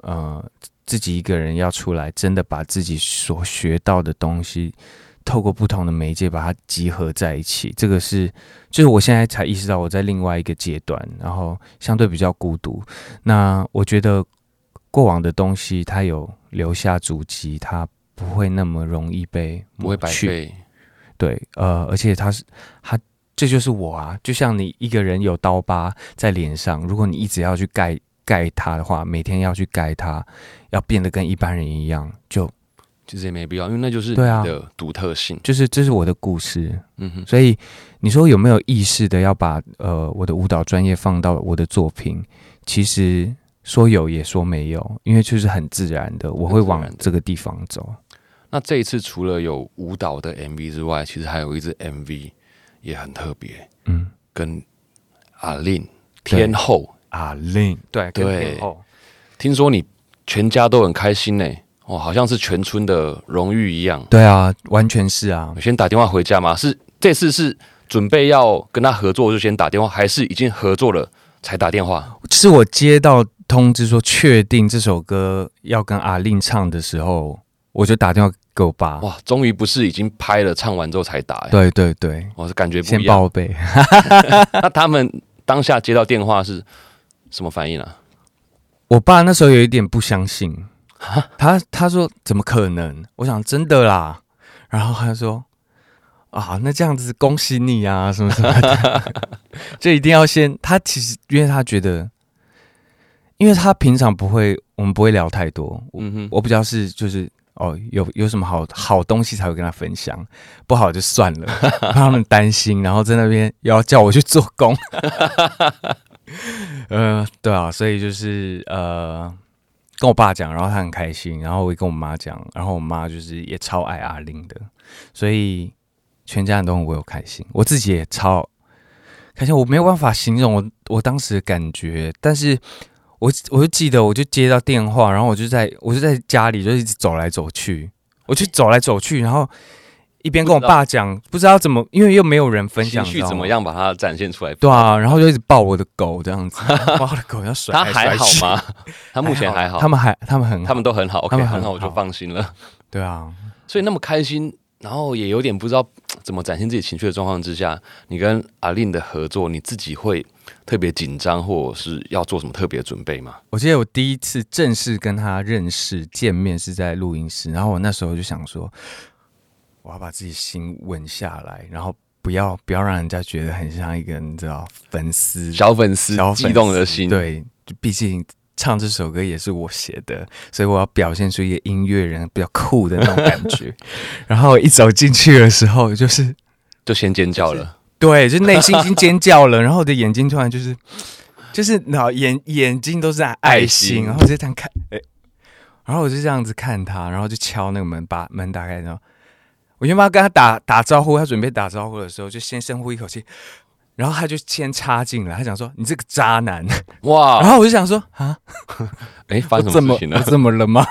呃，自己一个人要出来，真的把自己所学到的东西，透过不同的媒介把它集合在一起。这个是，就是我现在才意识到我在另外一个阶段，然后相对比较孤独。那我觉得过往的东西，它有留下足迹，它不会那么容易被不会白抹去。费，对，呃，而且它是它，这就是我啊。就像你一个人有刀疤在脸上，如果你一直要去盖盖它的话，每天要去盖它，要变得跟一般人一样，就其实也没必要，因为那就是你的独特性。就是这是我的故事。嗯哼，所以你说有没有意识的要把呃我的舞蹈专业放到我的作品？其实说有也说没有，因为就是很自然的，我会往这个地方走。那这一次除了有舞蹈的 MV 之外，其实还有一支 MV 也很特别，嗯，跟阿令天后，啊，令对跟对天后听说你全家都很开心呢、哦，好像是全村的荣誉一样。对啊，完全是啊我。先打电话回家嘛，是这次是准备要跟他合作就先打电话，还是已经合作了才打电话？是我接到通知说确定这首歌要跟阿令唱的时候，我就打电话给我爸。哇，终于不是已经拍了唱完之后才打、欸，对对对，我是感觉不先一样。报备。那他们当下接到电话是什么反应啊？我爸那时候有一点不相信，他他说怎么可能？我想真的啦，然后他就说啊，那这样子恭喜你啊，什么什么的，就一定要先。他其实因为他觉得，因为他平常不会，我们不会聊太多，我嗯哼，我比较是就是哦，有有什么好好东西才会跟他分享，不好就算了，怕他们担心，然后在那边又要叫我去做工。呃，对啊，所以就是呃，跟我爸讲，然后他很开心，然后我也跟我妈讲，然后我妈就是也超爱阿玲的，所以全家人都很为我开心，我自己也超开心，我没有办法形容我我当时的感觉，但是。我我就记得，我就接到电话，然后我就在我就在家里就一直走来走去，我就走来走去，然后一边跟我爸讲，不知道怎么，因为又没有人分享，情绪？怎么样把它展现出来？对啊，然后就一直抱我的狗这样子，抱我的狗要甩他还好？吗？他目前还好，他们还他们很他们都很好，OK，他们很很好，我就放心了。对啊，所以那么开心，然后也有点不知道怎么展现自己情绪的状况之下，你跟阿令的合作，你自己会特别紧张，或者是要做什么特别的准备吗？我记得我第一次正式跟他认识见面是在录音室，然后我那时候就想说，我要把自己心稳下来，然后不要不要让人家觉得很像一个你知道粉丝小粉丝激动的心，，对，就毕竟唱这首歌也是我写的，所以我要表现出一个音乐人比较酷的那种感觉。然后一走进去的时候，就是就先尖叫了。对，就内心已经尖叫了，然后我的眼睛突然就是就是脑眼眼睛都是爱爱心，心然后我就这样看，哎、然后我就这样子看他，然后就敲那个门，把门打开，然后我原本要跟他打打招呼，他准备打招呼的时候，就先深呼一口气。然后他就先插进来，他想说：“你这个渣男。”哇 然哇，后我就想说：“啊，哎，发什么事情 了？我这么了吗？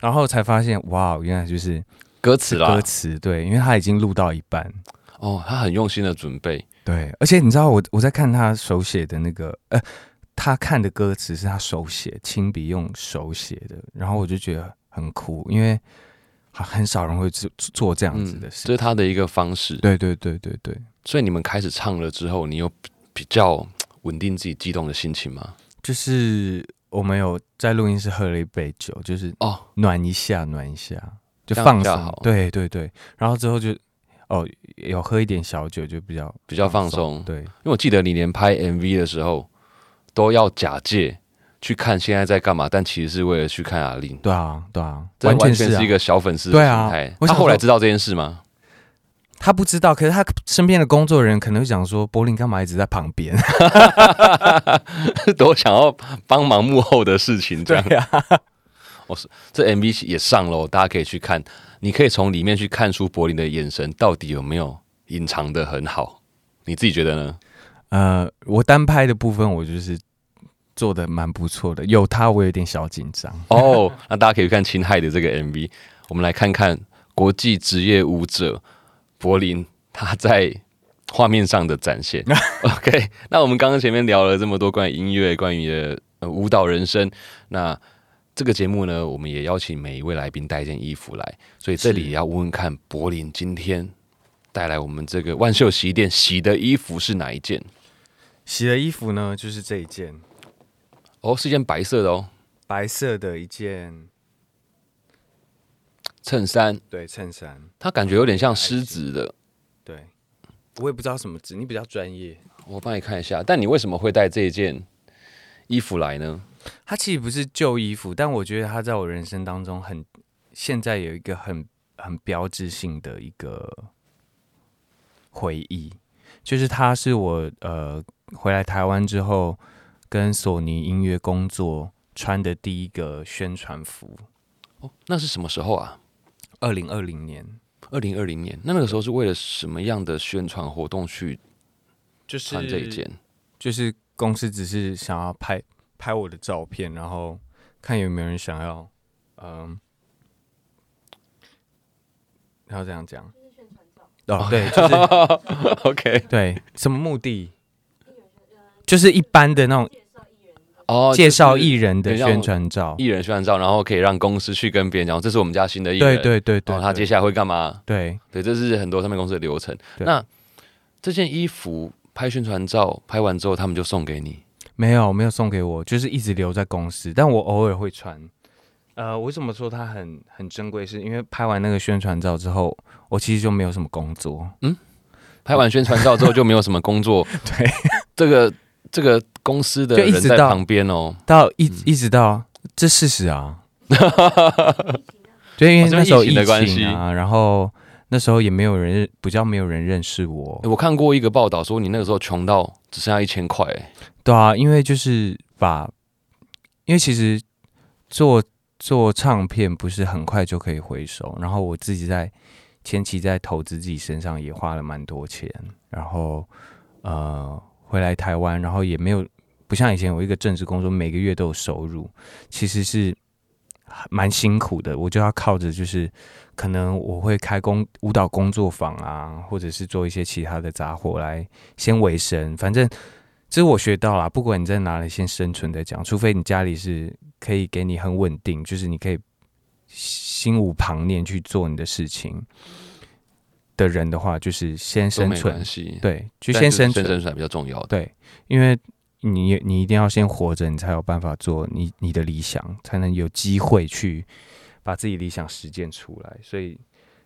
然后才发现，哇，原来就是歌词啦歌，词，对，因为他已经录到一半，哦，他很用心的准备，对，而且你知道我我在看他手写的那个，呃，他看的歌词是他手写，亲笔用手写的，然后我就觉得很酷，因为很很少人会做做这样子的事。这是他的一个方式。对对对对对，所以你们开始唱了之后，你有比比较稳定自己激动的心情吗？就是我们有在录音室喝了一杯酒，就是哦，暖一下，暖一下，就放松好。对对对，然后之后就哦，有喝一点小酒，就比较比较放松对，因为我记得你连拍 MV 的时候都要假借去看现在在干嘛，但其实是为了去看阿令。对啊对啊，完全是一个小粉丝的对啊心态。他后来知道这件事吗？他不知道，可是他身边的工作人员可能会讲说，柏林干嘛一直在旁边？都想要帮忙幕后的事情，这样。呀、这 MV 也上了，大家可以去看。你可以从里面去看出柏林的眼神到底有没有隐藏的很好。你自己觉得呢？呃，我单拍的部分我就是做的蛮不错的，有他我有点小紧张。哦，那大家可以看《侵害》的这个 MV，我们来看看国际职业舞者柏林他在画面上的展现。OK，那我们刚刚前面聊了这么多关于音乐、关于的、呃、舞蹈人生，那这个节目呢，我们也邀请每一位来宾带一件衣服来，所以这里也要问问看柏林今天带来我们这个万秀洗衣店洗的衣服是哪一件？洗的衣服呢，就是这一件哦，是一件白色的哦，白色的一件衬衫，对衬衫，它感觉有点像狮子的。对我也不知道什么字，你比较专业。我帮你看一下，但你为什么会带这一件衣服来呢？它其实不是旧衣服，但我觉得它在我人生当中很，现在有一个很很标志性的一个回忆，就是它是我呃回来台湾之后跟索尼音乐工作穿的第一个宣传服，哦，那是什么时候啊？二零二零年，二零二零年，那那个时候是为了什么样的宣传活动去就是穿这一件？就是公司只是想要拍拍我的照片，然后看有没有人想要，嗯，然后这样讲。哦，对，就是 OK，对，什么目的？就是一般的那种哦，介绍艺人的宣传照。艺人宣传照，然后可以让公司去跟别人讲，这是我们家新的艺人，对对对，然后他接下来会干嘛？对对，这是很多唱片公司的流程。那这件衣服拍宣传照拍完之后，他们就送给你。没有没有送给我，就是一直留在公司，但我偶尔会穿。呃，为什么说它很很珍贵？是因为拍完那个宣传照之后，我其实就没有什么工作。嗯拍完宣传照之后就没有什么工作，对，这个这个公司的就一直在旁边哦，到一嗯。一直到这事实啊，对，因为那时候疫疫情的关情啊，然后那时候也没有人，比较没有人认识我。诶，我看过一个报道说你那个时候穷到只剩下一千块，诶对啊，因为就是把，因为其实做做唱片不是很快就可以回收，然后我自己在前期在投资自己身上也花了蛮多钱，然后呃回来台湾，然后也没有不像以前我一个正式工作，每个月都有收入，其实是蛮辛苦的，我就要靠着就是可能我会开工舞蹈工作坊啊，或者是做一些其他的杂活来先维生，反正。这是我学到啦，不管你在哪里先生存再讲，除非你家里是可以给你很稳定，就是你可以心无旁念去做你的事情的人的话，就是先生存对，就先生存，生存比较重要的。对，因为你你一定要先活着，你才有办法做你你的理想，才能有机会去把自己理想实践出来。所以，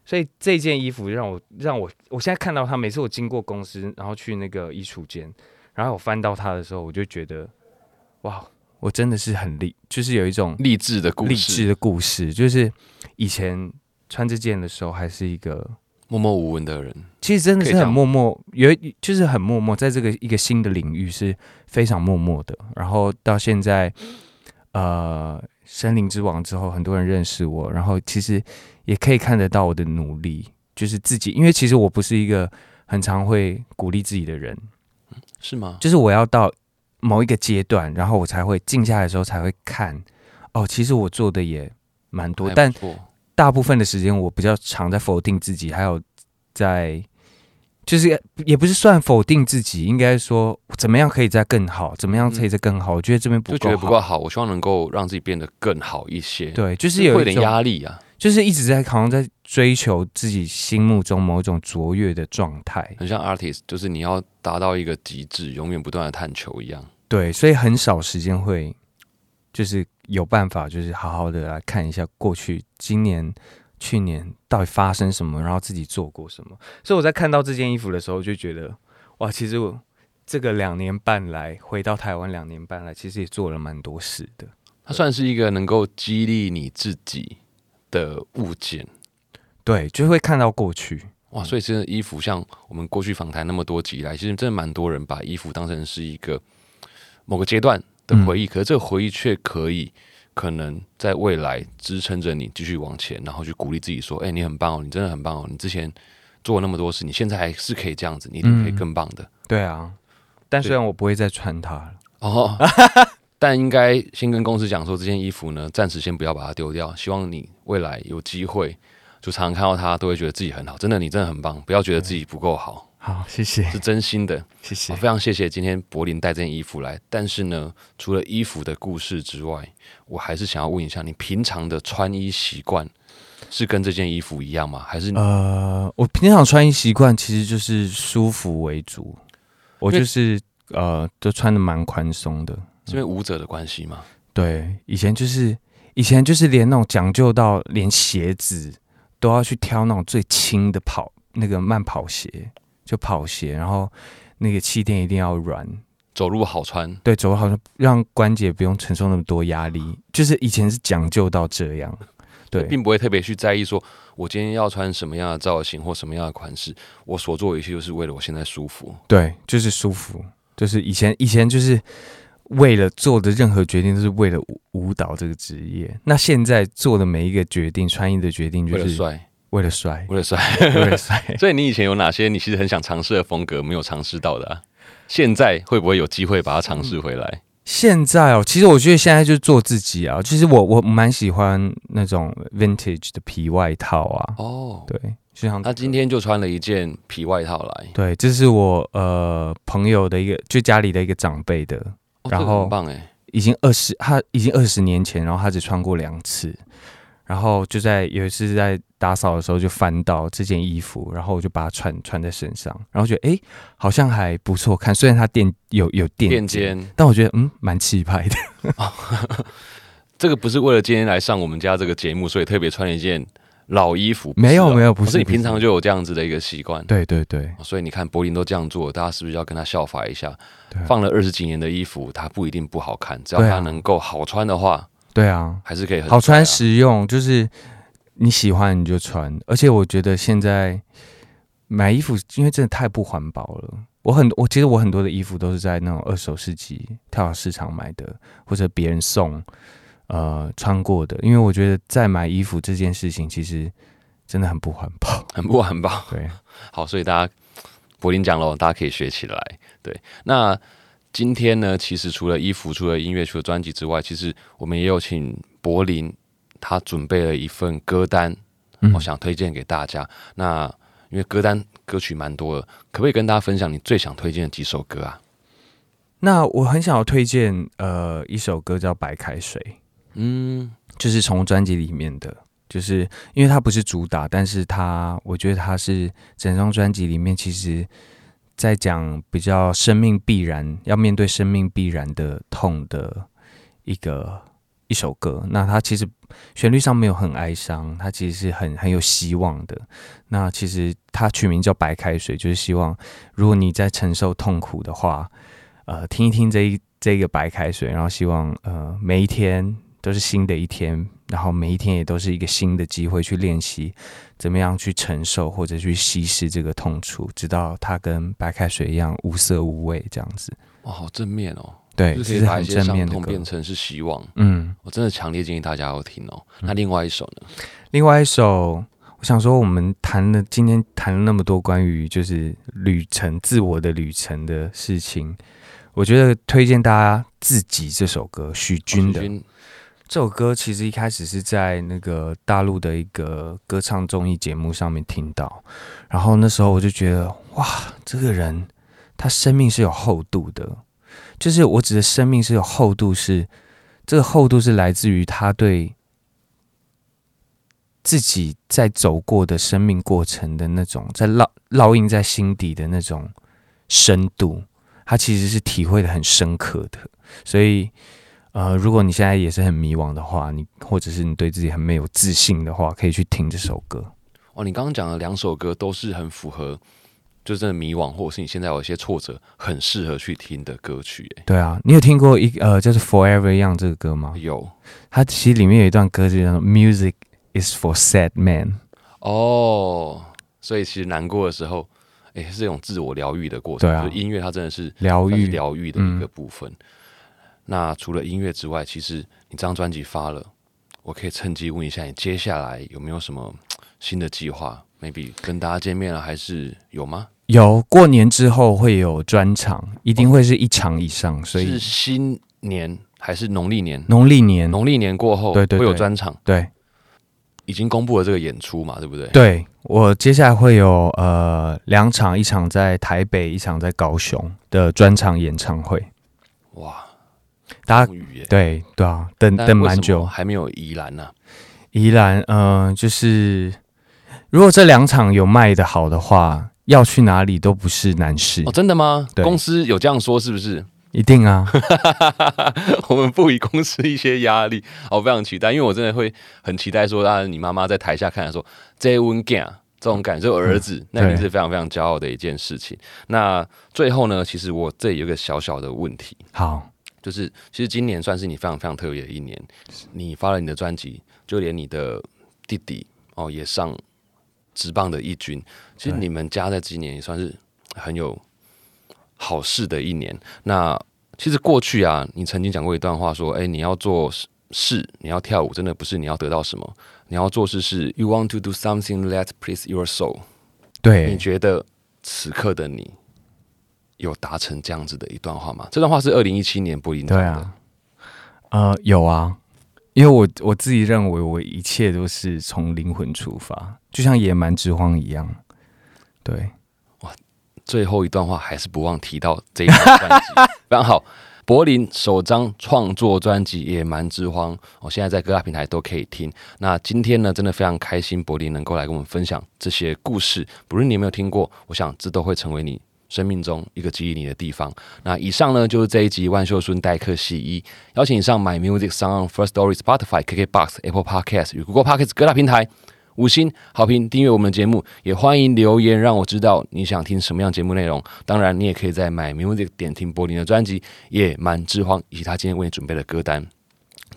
所以这件衣服让我让我我现在看到它，每次我经过公司，然后去那个衣橱间，然后我翻到它的时候，我就觉得，哇，我真的是很励，就是有一种励志的故事，励志的故事，就是以前穿这件的时候还是一个。默默无闻的人，其实真的是很默默，有就是很默默，在这个一个新的领域是非常默默的。然后到现在，呃，森林之王之后，很多人认识我，然后其实也可以看得到我的努力，就是自己，因为其实我不是一个很常会鼓励自己的人，是吗？就是我要到某一个阶段，然后我才会静下来的时候才会看，哦，其实我做的也蛮多，但错大部分的时间我比较常在否定自己，还有在就是也不是算否定自己，应该说怎么样可以再更好，怎么样可以再更好？我觉得这边不就觉得不够好，我希望能够让自己变得更好一些。对，就是有一点压力啊，就是一直在好像在追求自己心目中某种卓越的状态，很像 artist，就是你要达到一个极致，永远不断的探求一样。对，所以很少时间会就是有办法，就是好好的来看一下过去今年。去年到底发生什么？然后自己做过什么？所以我在看到这件衣服的时候，就觉得哇，其实我这个两年半来回到台湾两年半来，其实也做了蛮多事的。它算是一个能够激励你自己的物件，对，就会看到过去哇。所以真的衣服，像我们过去访谈那么多集来，其实真的蛮多人把衣服当成是一个某个阶段的回忆，可是这个回忆却可以。可能在未来支撑着你继续往前，然后去鼓励自己说：“哎，你很棒哦，你真的很棒哦，你之前做了那么多事，你现在还是可以这样子，你一定可以更棒的。”对啊，但虽然我不会再穿它了哦，但应该先跟公司讲说，这件衣服呢，暂时先不要把它丢掉。希望你未来有机会，就常常看到它，都会觉得自己很好。真的，你真的很棒，不要觉得自己不够好。好，谢谢，是真心的，谢谢，非常谢谢今天柏林带这件衣服来。但是呢，除了衣服的故事之外，我还是想要问一下，你平常的穿衣习惯是跟这件衣服一样吗？还是呃，我平常穿衣习惯其实就是舒服为主，我就是呃，都穿的蛮宽松的，是因为舞者的关系吗？对，以前就是以前就是连那种讲究到连鞋子都要去挑那种最轻的跑那个慢跑鞋。就跑鞋，然后那个气垫一定要软，走路好穿。对，走路好穿，让关节不用承受那么多压力。就是以前是讲究到这样，对，并不会特别去在意说，我今天要穿什么样的造型或什么样的款式。我所做的一切就是为了我现在舒服。对，就是舒服。就是以前以前就是为了做的任何决定都是为了舞蹈这个职业。那现在做的每一个决定，穿衣的决定，就是帅。为了帅，为了帅，为了帅。所以你以前有哪些你其实很想尝试的风格没有尝试到的？啊？现在会不会有机会把它尝试回来？现在哦，其实我觉得现在就做自己啊。其实我我蛮喜欢那种 vintage 的皮外套啊。哦，对，就像他今天就穿了一件皮外套来。对，这是我呃朋友的一个，就家里的一个长辈的。然后很棒哎，已经二十，他已经二十年前，然后他只穿过两次。然后就在有一次在打扫的时候就翻到这件衣服，然后我就把它穿穿在身上，然后觉得哎好像还不错看，虽然它垫有有垫肩，但我觉得嗯蛮气派的。这个不是为了今天来上我们家这个节目，所以特别穿一件老衣服。没有没有，不是你平常就有这样子的一个习惯。对对对，所以你看柏林都这样做，大家是不是要跟他效法一下？放了二十几年的衣服，它不一定不好看，只要它能够好穿的话。对啊，还是可以好穿实用，就是你喜欢你就穿。而且我觉得现在买衣服，因为真的太不环保了。我很我其实我很多的衣服都是在那种二手市集、跳蚤市场买的，或者别人送，呃，穿过的。因为我觉得在买衣服这件事情，其实真的很不环保，很不环保。对，好，所以大家柏林讲了，大家可以学起来。对，那。今天呢，其实除了衣服、除了音乐、除了专辑之外，其实我们也有请柏林，他准备了一份歌单，我想推荐给大家。那因为歌单歌曲蛮多的，可不可以跟大家分享你最想推荐的几首歌啊？那我很想要推荐呃一首歌叫《白开水》，嗯，就是从专辑里面的，就是因为它不是主打，但是它我觉得它是整张专辑里面其实。在讲比较生命必然要面对生命必然的痛的一个一首歌，那它其实旋律上没有很哀伤，它其实是很很有希望的。那其实它取名叫白开水，就是希望如果你在承受痛苦的话，呃，听一听这一这个白开水，然后希望呃每一天都是新的一天。然后每一天也都是一个新的机会去练习，怎么样去承受或者去稀释这个痛楚，直到它跟白开水一样无色无味这样子。哇，好正面哦！对，可以把一些伤痛变成是希望。嗯，我真的强烈建议大家要听哦。那另外一首呢？另外一首，我想说，我们谈了今天谈了那么多关于就是旅程、自我的旅程的事情，我觉得推荐大家自己这首歌，许君的。这首歌其实一开始是在那个大陆的一个歌唱综艺节目上面听到，然后那时候我就觉得哇，这个人他生命是有厚度的，就是我指的生命是有厚度，是这个厚度是来自于他对自己在走过的生命过程的那种，在烙烙印在心底的那种深度，他其实是体会的很深刻的，所以。呃，如果你现在也是很迷惘的话，你或者是你对自己很没有自信的话，可以去听这首歌。哦，你刚刚讲的两首歌都是很符合，就是真的迷惘，或者是你现在有一些挫折，很适合去听的歌曲。哎，对啊，你有听过一呃，就是 Forever Young 这个歌吗？有，它其实里面有一段歌就叫做 Music is for sad men。哦，所以其实难过的时候，哎，是一种自我疗愈的过程。对啊，音乐它真的是疗愈疗愈的一个部分。那除了音乐之外，其实你这张专辑发了，我可以趁机问一下，你接下来有没有什么新的计划？maybe 跟大家见面了，还是有吗？有，过年之后会有专场，一定会是一场以上。所以是新年还是农历年？农历年，农历年过后，对对，会有专场。对，已经公布了这个演出嘛，对不对？对我接下来会有呃两场，一场在台北，一场在高雄的专场演唱会。哇！大家对对啊，等等蛮久，还没有宜兰呢。宜兰，嗯，就是如果这两场有卖的好的话，要去哪里都不是难事。哦，真的吗？公司有这样说是不是？一定啊！我们不以公司一些压力，我非常期待，因为我真的会很期待说，啊，你妈妈在台下看的时候，这温 g 这种感受，儿子那定是非常非常骄傲的一件事情。那最后呢，其实我这里有个小小的问题。好。就是，其实今年算是你非常非常特别的一年。你发了你的专辑，就连你的弟弟哦也上直棒的一军。其实你们家在今年也算是很有好事的一年。那其实过去啊，你曾经讲过一段话，说：“哎，你要做事，你要跳舞，真的不是你要得到什么，你要做事是 you want to do something that please your soul。”对，你觉得此刻的你？有达成这样子的一段话吗？这段话是二零一七年柏林对啊，呃，有啊，因为我我自己认为我一切都是从灵魂出发，就像野蛮之荒一样。对，哇，最后一段话还是不忘提到这一张专辑，非常好。柏林首张创作专辑《野蛮之荒》，我现在在各大平台都可以听。那今天呢，真的非常开心，柏林能够来跟我们分享这些故事。不论你有没有听过，我想这都会成为你。生命中一个激励你的地方。那以上呢，就是这一集万秀孙代客系一，邀请你上 My Music Song First Story Spotify KKBox Apple Podcast 与 Google Podcast 各大平台五星好评订阅我们的节目，也欢迎留言让我知道你想听什么样节目内容。当然，你也可以在 My Music 点听柏林的专辑《野蛮之荒》以及他今天为你准备的歌单。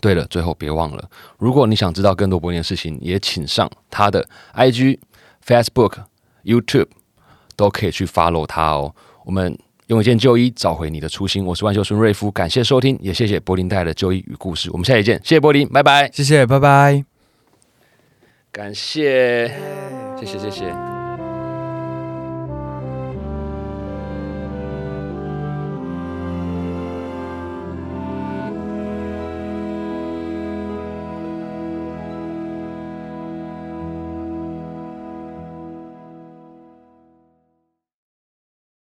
对了，最后别忘了，如果你想知道更多柏林的事情，也请上他的 IG、Facebook、YouTube。都可以去 follow 他哦。我们用一件旧衣找回你的初心。我是万秀孙瑞夫，感谢收听，也谢谢柏林带来的旧衣与故事。我们下期见，谢谢柏林，拜拜，谢谢，拜拜，感谢，谢谢，谢谢。